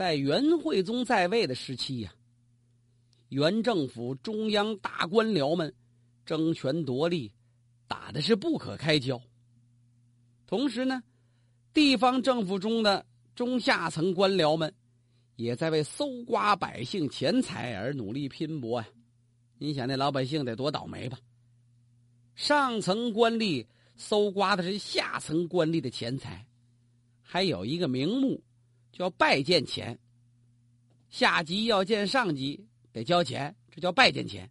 在元惠宗在位的时期呀，元政府中央大官僚们争权夺利，打的是不可开交。同时呢，地方政府中的中下层官僚们也在为搜刮百姓钱财而努力拼搏呀。你想那老百姓得多倒霉吧？上层官吏搜刮的是下层官吏的钱财，还有一个名目叫拜见钱。下级要见上级得交钱，这叫拜见钱。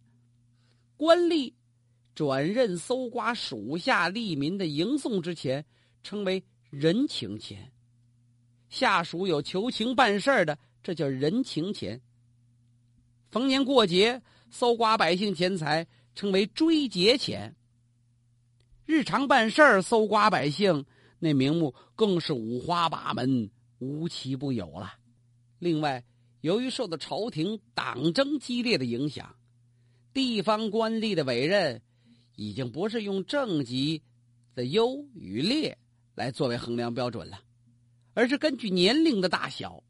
官吏转任搜刮属下吏民的迎送之钱，称为人情钱。下属有求情办事的，这叫人情钱。逢年过节。搜刮百姓钱财称为追劫钱。日常办事儿搜刮百姓，那名目更是五花八门，无奇不有了。另外，由于受到朝廷党争激烈的影响，地方官吏的委任已经不是用政绩的优与劣来作为衡量标准了，而是根据年龄的大小，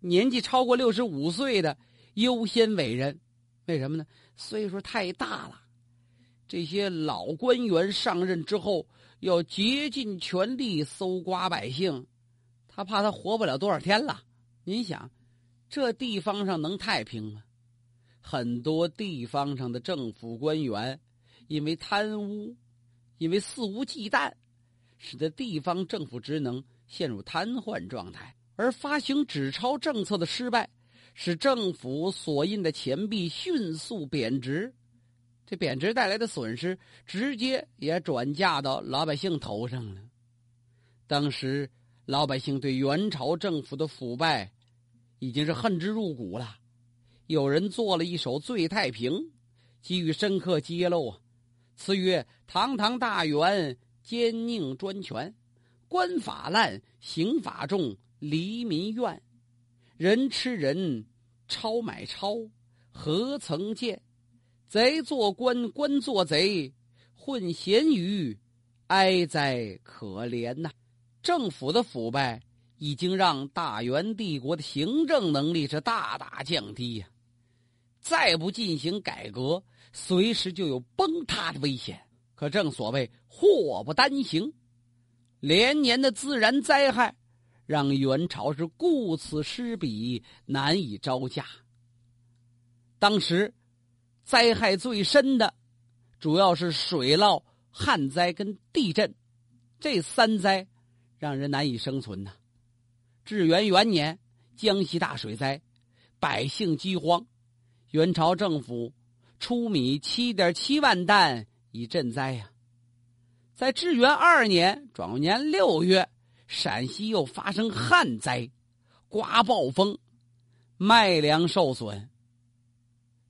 年纪超过六十五岁的优先委任。为什么呢？岁数太大了，这些老官员上任之后要竭尽全力搜刮百姓，他怕他活不了多少天了。您想，这地方上能太平吗？很多地方上的政府官员因为贪污，因为肆无忌惮，使得地方政府职能陷入瘫痪状态，而发行纸钞政策的失败。使政府所印的钱币迅速贬值，这贬值带来的损失直接也转嫁到老百姓头上了。当时老百姓对元朝政府的腐败已经是恨之入骨了。有人做了一首《醉太平》，给予深刻揭露啊。词曰：“堂堂大元，奸佞专权，官法滥，刑法重，黎民怨。”人吃人，超买超，何曾见？贼做官，官做贼，混咸鱼，哀哉可怜呐！政府的腐败已经让大元帝国的行政能力是大大降低呀！再不进行改革，随时就有崩塌的危险。可正所谓祸不单行，连年的自然灾害。让元朝是顾此失彼，难以招架。当时灾害最深的，主要是水涝、旱灾跟地震，这三灾让人难以生存呐。至元元年，江西大水灾，百姓饥荒，元朝政府出米七点七万担以赈灾呀。在至元二年转年六月。陕西又发生旱灾，刮暴风，麦粮受损。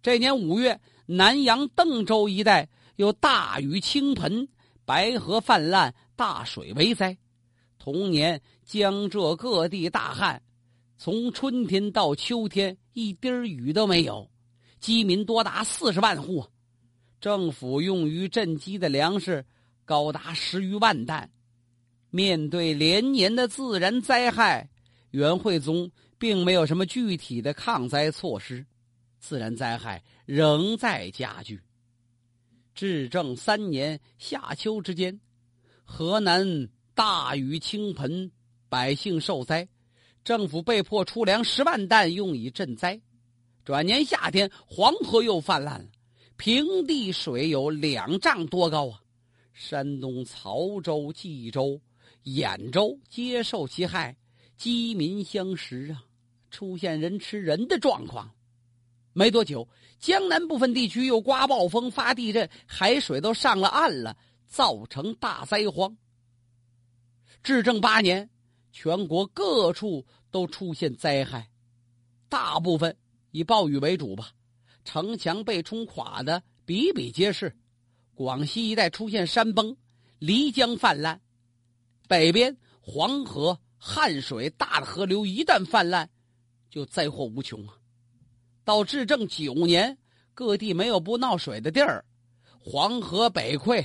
这年五月，南阳邓州一带又大雨倾盆，白河泛滥，大水为灾。同年，江浙各地大旱，从春天到秋天一滴雨都没有，饥民多达四十万户，政府用于赈饥的粮食高达十余万担。面对连年的自然灾害，元惠宗并没有什么具体的抗灾措施，自然灾害仍在加剧。至正三年夏秋之间，河南大雨倾盆，百姓受灾，政府被迫出粮十万担用以赈灾。转年夏天，黄河又泛滥了，平地水有两丈多高啊！山东曹州、冀州。兖州皆受其害，饥民相食啊，出现人吃人的状况。没多久，江南部分地区又刮暴风、发地震，海水都上了岸了，造成大灾荒。至正八年，全国各处都出现灾害，大部分以暴雨为主吧，城墙被冲垮的比比皆是。广西一带出现山崩，漓江泛滥。北边黄河、汉水大的河流一旦泛滥，就灾祸无穷啊！到至正九年，各地没有不闹水的地儿，黄河北溃，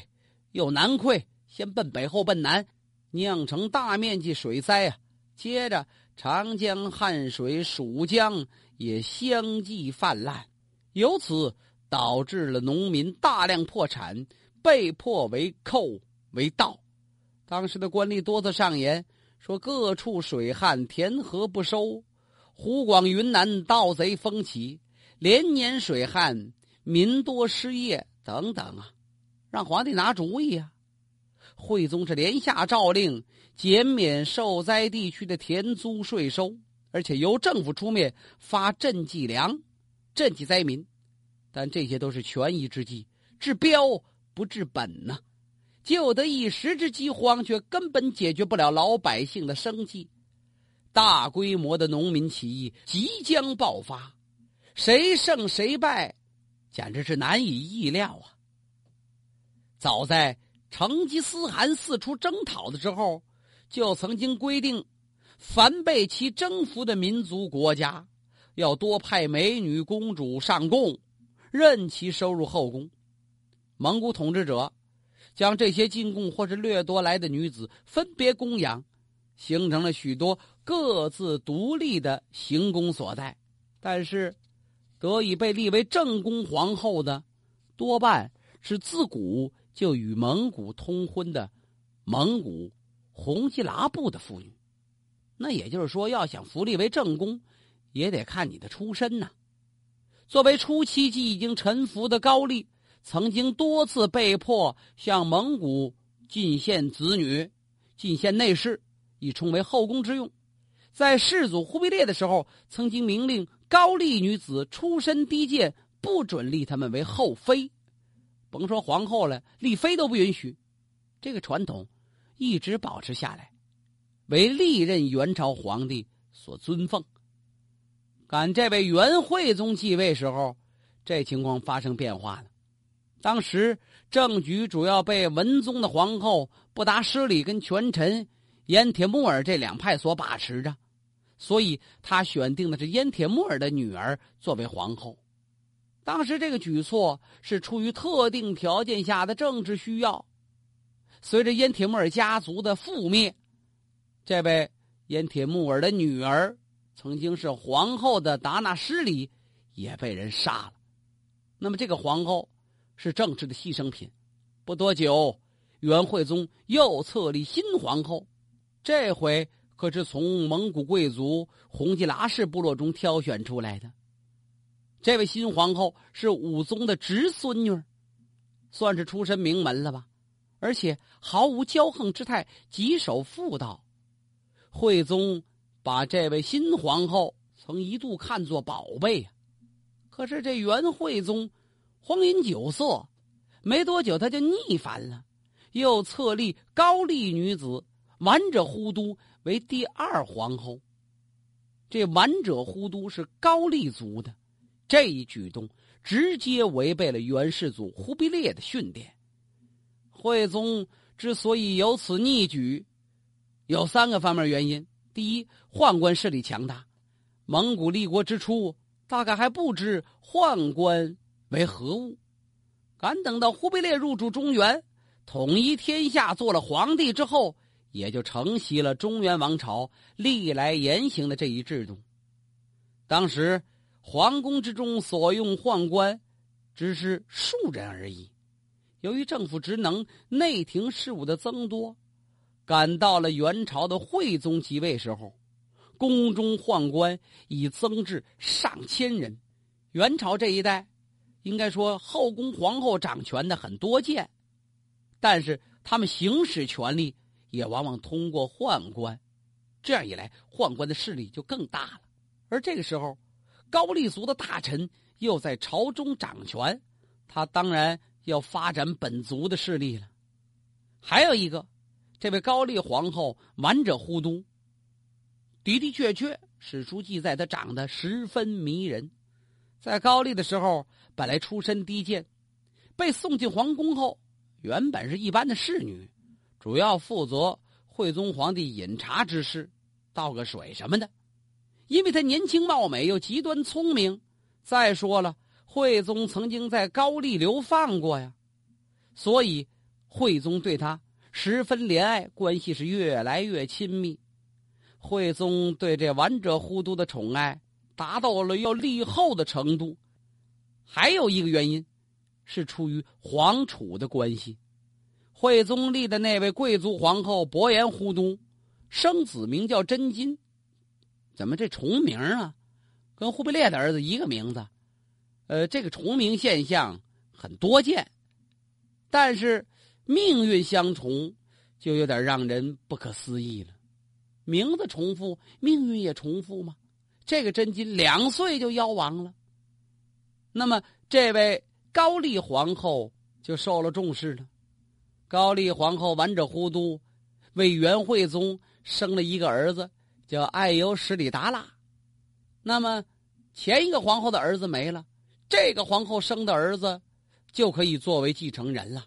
又南溃，先奔北后奔南，酿成大面积水灾啊！接着长江、汉水、蜀江也相继泛滥，由此导致了农民大量破产，被迫为寇为盗。当时的官吏多次上言说：“各处水旱，田禾不收；湖广、云南盗贼风起，连年水旱，民多失业。”等等啊，让皇帝拿主意啊！惠宗是连下诏令，减免受灾地区的田租税收，而且由政府出面发赈济粮，赈济灾民。但这些都是权宜之计，治标不治本呐。救得一时之饥荒，却根本解决不了老百姓的生计。大规模的农民起义即将爆发，谁胜谁败，简直是难以意料啊！早在成吉思汗四处征讨的时候，就曾经规定，凡被其征服的民族国家，要多派美女公主上贡，任其收入后宫。蒙古统治者。将这些进贡或是掠夺来的女子分别供养，形成了许多各自独立的行宫所在。但是，得以被立为正宫皇后的，多半是自古就与蒙古通婚的蒙古红吉拉部的妇女。那也就是说，要想扶立为正宫，也得看你的出身呐。作为初期即已经臣服的高丽。曾经多次被迫向蒙古进献子女、进献内侍，以充为后宫之用。在世祖忽必烈的时候，曾经明令高丽女子出身低贱，不准立他们为后妃，甭说皇后了，丽妃都不允许。这个传统一直保持下来，为历任元朝皇帝所尊奉。赶这位元惠宗继位时候，这情况发生变化了。当时政局主要被文宗的皇后不达失礼跟权臣燕铁木儿这两派所把持着，所以他选定的是燕铁木儿的女儿作为皇后。当时这个举措是出于特定条件下的政治需要。随着燕铁木儿家族的覆灭，这位燕铁木儿的女儿曾经是皇后的达那失礼也被人杀了。那么这个皇后。是政治的牺牲品。不多久，元惠宗又册立新皇后，这回可是从蒙古贵族红吉拉氏部落中挑选出来的。这位新皇后是武宗的侄孙女，算是出身名门了吧？而且毫无骄横之态，极守妇道。惠宗把这位新皇后曾一度看作宝贝啊。可是这元惠宗。荒淫酒色，没多久他就逆反了，又册立高丽女子完者忽都为第二皇后。这完者忽都是高丽族的，这一举动直接违背了元世祖忽必烈的训练。惠宗之所以有此逆举，有三个方面原因：第一，宦官势力强大，蒙古立国之初，大概还不知宦官。为何物？敢等到忽必烈入主中原，统一天下，做了皇帝之后，也就承袭了中原王朝历来严行的这一制度。当时皇宫之中所用宦官，只是数人而已。由于政府职能、内廷事务的增多，赶到了元朝的惠宗即位时候，宫中宦官已增至上千人。元朝这一代。应该说，后宫皇后掌权的很多见，但是他们行使权力也往往通过宦官，这样一来，宦官的势力就更大了。而这个时候，高丽族的大臣又在朝中掌权，他当然要发展本族的势力了。还有一个，这位高丽皇后完者呼都，的的确确，史书记载她长得十分迷人，在高丽的时候。本来出身低贱，被送进皇宫后，原本是一般的侍女，主要负责惠宗皇帝饮茶之事，倒个水什么的。因为他年轻貌美又极端聪明，再说了，惠宗曾经在高丽流放过呀，所以惠宗对他十分怜爱，关系是越来越亲密。惠宗对这完者忽都的宠爱达到了要立后的程度。还有一个原因，是出于皇储的关系。惠宗立的那位贵族皇后伯颜忽都，生子名叫真金，怎么这重名啊？跟忽必烈的儿子一个名字。呃，这个重名现象很多见，但是命运相重，就有点让人不可思议了。名字重复，命运也重复吗？这个真金两岁就夭亡了，那么这位高丽皇后就受了重视了。高丽皇后完者忽都为元惠宗生了一个儿子，叫爱优十里达拉。那么前一个皇后的儿子没了。这个皇后生的儿子，就可以作为继承人了。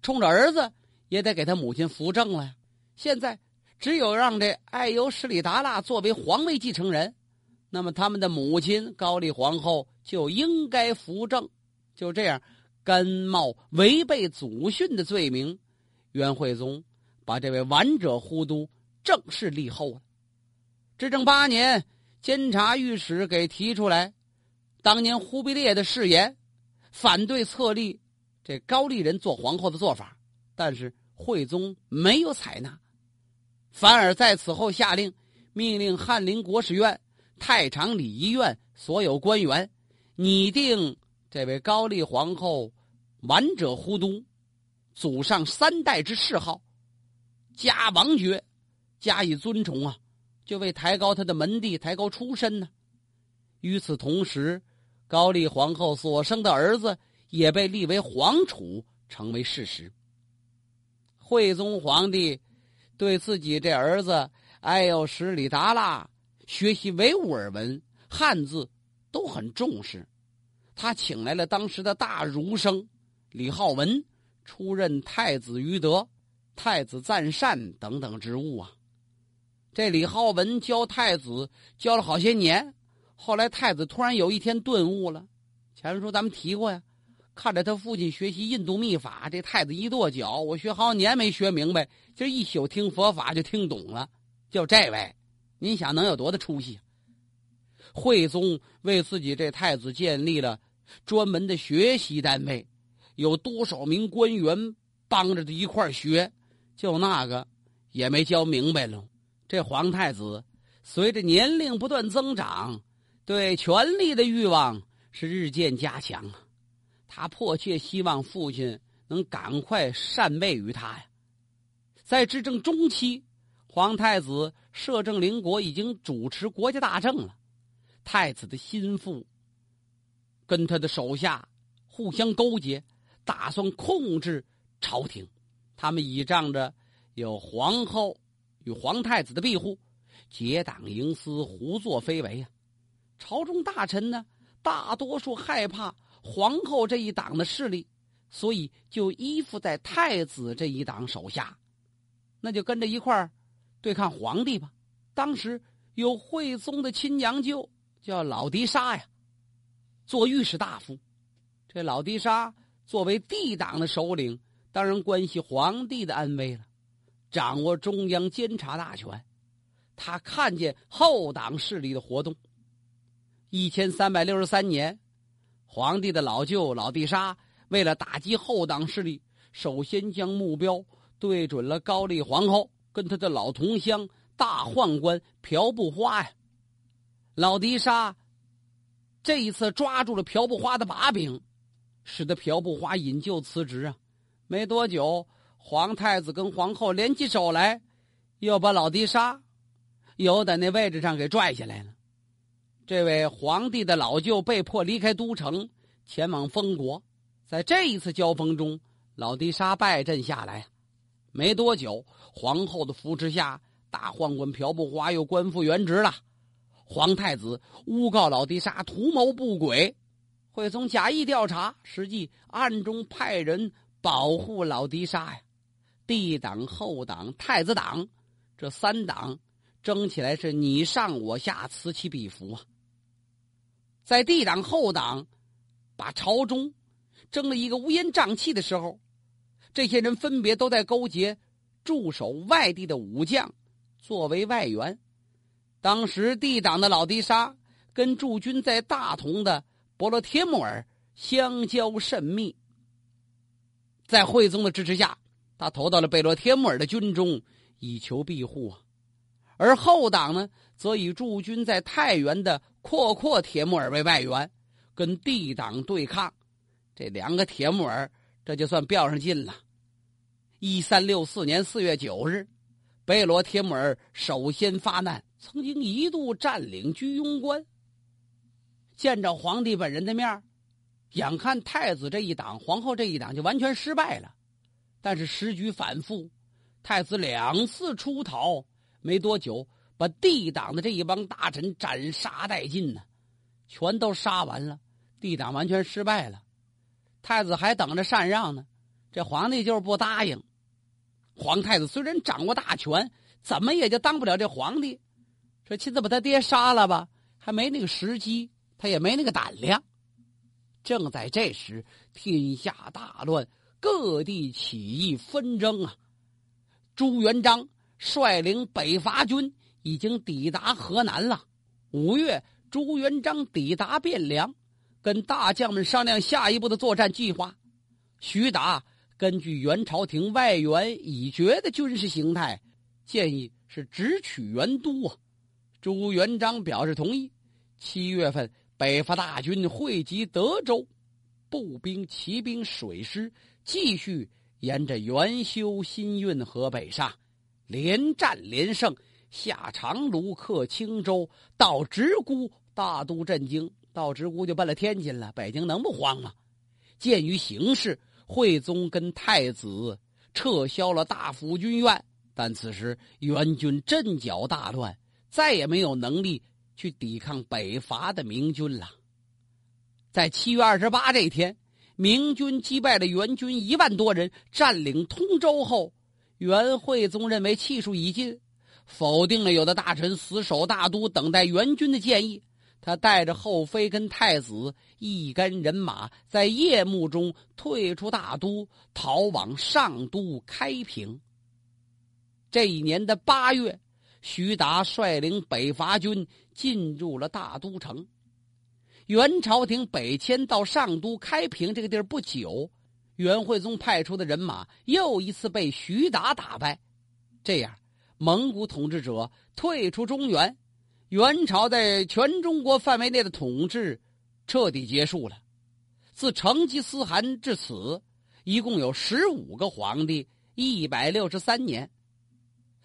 冲着儿子也得给他母亲扶正了呀。现在只有让这爱优十里达拉作为皇位继承人，那么他们的母亲高丽皇后就应该扶正。就这样，甘冒违背祖训的罪名，元惠宗把这位完者忽都正式立后了。至正八年，监察御史给提出来。当年忽必烈的誓言，反对册立这高丽人做皇后的做法，但是惠宗没有采纳，反而在此后下令，命令翰林国史院、太常礼仪院所有官员拟定这位高丽皇后完者忽都祖上三代之谥号，加王爵，加以尊崇啊，就为抬高他的门第，抬高出身呢。与此同时。高丽皇后所生的儿子也被立为皇储，成为事实。惠宗皇帝对自己这儿子爱要十里达拉学习维吾尔文、汉字都很重视，他请来了当时的大儒生李浩文出任太子于德、太子赞善等等职务啊。这李浩文教太子教了好些年。后来太子突然有一天顿悟了，前面说咱们提过呀，看着他父亲学习印度秘法，这太子一跺脚，我学好几年没学明白，今一宿听佛法就听懂了。就这位，您想能有多大出息？惠宗为自己这太子建立了专门的学习单位，有多少名官员帮着他一块学，就那个也没教明白了。这皇太子随着年龄不断增长。对权力的欲望是日渐加强啊！他迫切希望父亲能赶快禅位于他呀。在执政中期，皇太子摄政邻国，已经主持国家大政了。太子的心腹跟他的手下互相勾结，打算控制朝廷。他们倚仗着有皇后与皇太子的庇护，结党营私，胡作非为啊！朝中大臣呢，大多数害怕皇后这一党的势力，所以就依附在太子这一党手下，那就跟着一块儿对抗皇帝吧。当时有惠宗的亲娘舅叫老迪沙呀，做御史大夫。这老迪沙作为帝党的首领，当然关系皇帝的安危了，掌握中央监察大权。他看见后党势力的活动。一千三百六十三年，皇帝的老舅老帝沙为了打击后党势力，首先将目标对准了高丽皇后跟他的老同乡大宦官朴不花呀。老迪沙这一次抓住了朴不花的把柄，使得朴不花引咎辞职啊。没多久，皇太子跟皇后联起手来，又把老迪沙由在那位置上给拽下来了。这位皇帝的老舅被迫离开都城，前往封国。在这一次交锋中，老迪沙败阵下来。没多久，皇后的扶持下，大宦官朴不花又官复原职了。皇太子诬告老迪沙图谋不轨，会从假意调查，实际暗中派人保护老迪沙呀。帝党、后党、太子党这三党争起来是你上我下，此起彼伏啊。在帝党后党把朝中争了一个乌烟瘴气的时候，这些人分别都在勾结驻守外地的武将，作为外援，当时帝党的老迪沙跟驻军在大同的伯罗帖木儿相交甚密，在惠宗的支持下，他投到了贝罗帖木儿的军中，以求庇护啊。而后党呢，则以驻军在太原的阔阔铁木儿为外援，跟帝党对抗。这两个铁木儿这就算飙上劲了。一三六四年四月九日，贝罗帖木儿首先发难，曾经一度占领居庸关。见着皇帝本人的面眼看太子这一党、皇后这一党就完全失败了。但是时局反复，太子两次出逃。没多久，把帝党的这一帮大臣斩杀殆尽呢，全都杀完了。帝党完全失败了，太子还等着禅让呢。这皇帝就是不答应。皇太子虽然掌握大权，怎么也就当不了这皇帝。说亲自把他爹杀了吧，还没那个时机，他也没那个胆量。正在这时，天下大乱，各地起义纷争啊。朱元璋。率领北伐军已经抵达河南了。五月，朱元璋抵达汴梁，跟大将们商量下一步的作战计划。徐达根据元朝廷外援已决的军事形态，建议是直取元都啊。朱元璋表示同意。七月份，北伐大军汇集德州，步兵、骑兵、水师继续沿着元修新运河北上。连战连胜，下长芦，克青州，到直沽，大都震惊。到直沽就奔了天津了。北京能不慌吗？鉴于形势，惠宗跟太子撤销了大府军院。但此时元军阵脚大乱，再也没有能力去抵抗北伐的明军了。在七月二十八这天，明军击败了元军一万多人，占领通州后。元惠宗认为气数已尽，否定了有的大臣死守大都等待援军的建议。他带着后妃跟太子一干人马，在夜幕中退出大都，逃往上都开平。这一年的八月，徐达率领北伐军进入了大都城。元朝廷北迁到上都开平这个地儿不久。元惠宗派出的人马又一次被徐达打败，这样，蒙古统治者退出中原，元朝在全中国范围内的统治彻底结束了。自成吉思汗至此，一共有十五个皇帝，一百六十三年。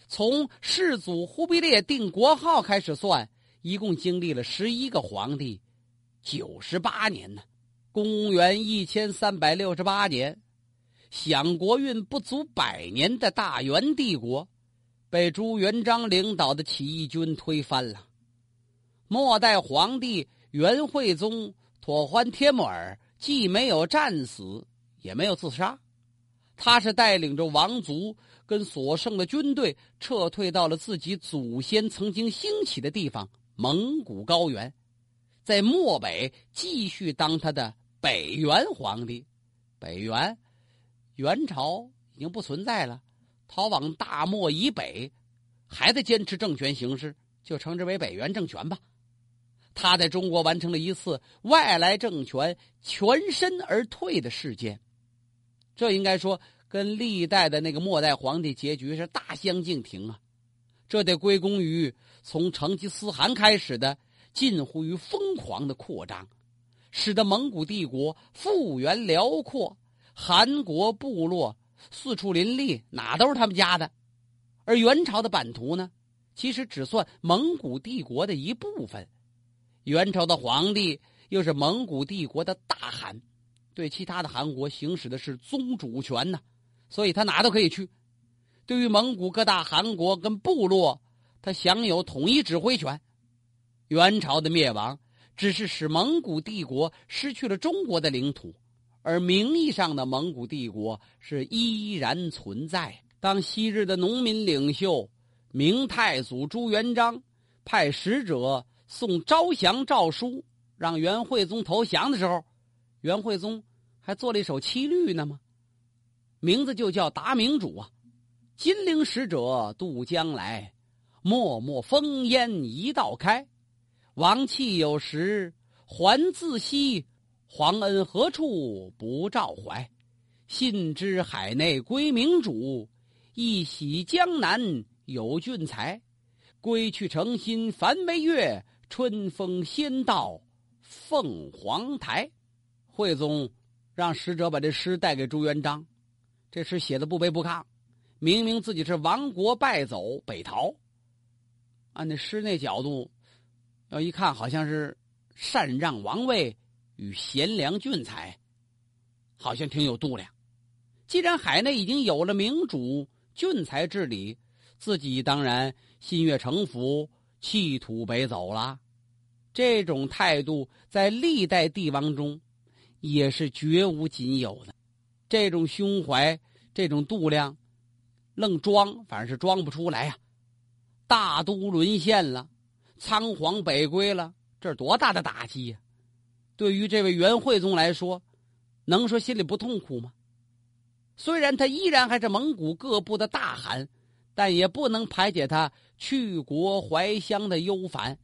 从世祖忽必烈定国号开始算，一共经历了十一个皇帝，九十八年呢。公元一千三百六十八年，享国运不足百年的大元帝国，被朱元璋领导的起义军推翻了。末代皇帝元惠宗妥欢帖木儿既没有战死，也没有自杀，他是带领着王族跟所剩的军队撤退到了自己祖先曾经兴起的地方蒙古高原，在漠北继续当他的。北元皇帝，北元，元朝已经不存在了，逃往大漠以北，还在坚持政权形式，就称之为北元政权吧。他在中国完成了一次外来政权全身而退的事件，这应该说跟历代的那个末代皇帝结局是大相径庭啊。这得归功于从成吉思汗开始的近乎于疯狂的扩张。使得蒙古帝国幅员辽阔，韩国部落四处林立，哪都是他们家的。而元朝的版图呢，其实只算蒙古帝国的一部分。元朝的皇帝又是蒙古帝国的大汗，对其他的汗国行使的是宗主权呢，所以他哪都可以去。对于蒙古各大汗国跟部落，他享有统一指挥权。元朝的灭亡。只是使蒙古帝国失去了中国的领土，而名义上的蒙古帝国是依然存在。当昔日的农民领袖明太祖朱元璋派使者送招降诏书，让元惠宗投降的时候，元惠宗还做了一首七律呢吗？名字就叫《达明主》啊。金陵使者渡江来，脉脉烽烟一道开。王气有时还自惜，皇恩何处不照怀？信知海内归明主，一喜江南有俊才。归去诚心烦为月，春风先到凤凰台。惠宗让使者把这诗带给朱元璋，这诗写的不卑不亢，明明自己是亡国败走北逃。按那诗那角度，要一看好像是禅让王位与贤良俊才，好像挺有度量。既然海内已经有了明主，俊才治理，自己当然心悦诚服，弃土北走了。这种态度在历代帝王中也是绝无仅有的。这种胸怀，这种度量，愣装反正是装不出来呀。大都沦陷了，仓皇北归了，这是多大的打击呀！对于这位元惠宗来说，能说心里不痛苦吗？虽然他依然还是蒙古各部的大汗，但也不能排解他去国怀乡的忧烦。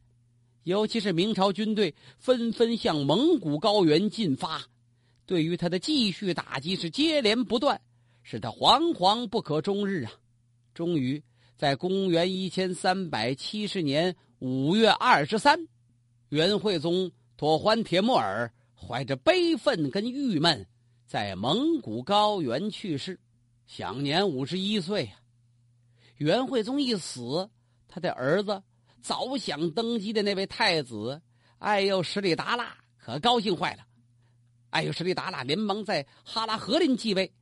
尤其是明朝军队纷纷向蒙古高原进发，对于他的继续打击是接连不断，使他惶惶不可终日啊！终于在公元一千三百七十年五月二十三，元惠宗妥欢铁木儿怀着悲愤跟郁闷。在蒙古高原去世，享年五十一岁啊。元惠宗一死，他的儿子早想登基的那位太子艾佑什里达拉可高兴坏了。艾佑什里达拉连忙在哈拉和林继位，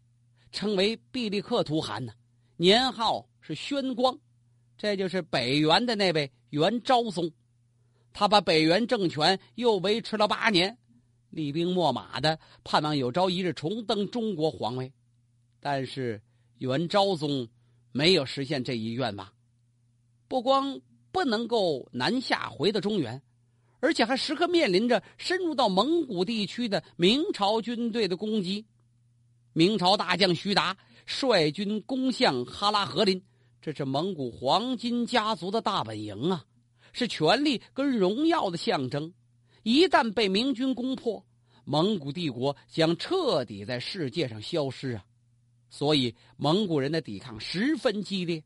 称为毕力克图汗呢，年号是宣光，这就是北元的那位元昭宗。他把北元政权又维持了八年。厉兵秣马的，盼望有朝一日重登中国皇位，但是元昭宗没有实现这一愿望，不光不能够南下回到中原，而且还时刻面临着深入到蒙古地区的明朝军队的攻击。明朝大将徐达率军攻向哈拉和林，这是蒙古黄金家族的大本营啊，是权力跟荣耀的象征。一旦被明军攻破，蒙古帝国将彻底在世界上消失啊！所以蒙古人的抵抗十分激烈，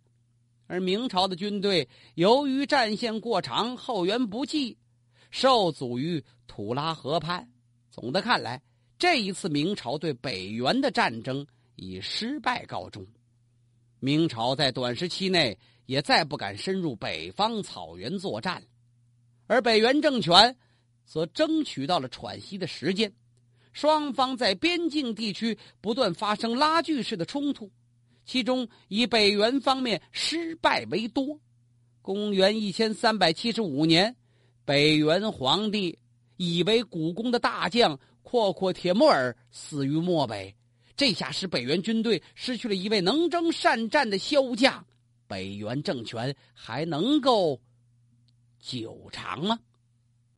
而明朝的军队由于战线过长、后援不济，受阻于土拉河畔。总的看来，这一次明朝对北元的战争以失败告终。明朝在短时期内也再不敢深入北方草原作战，而北元政权。则争取到了喘息的时间，双方在边境地区不断发生拉锯式的冲突，其中以北元方面失败为多。公元一千三百七十五年，北元皇帝以为古宫的大将阔阔铁木儿死于漠北，这下使北元军队失去了一位能征善战的骁将，北元政权还能够久长吗？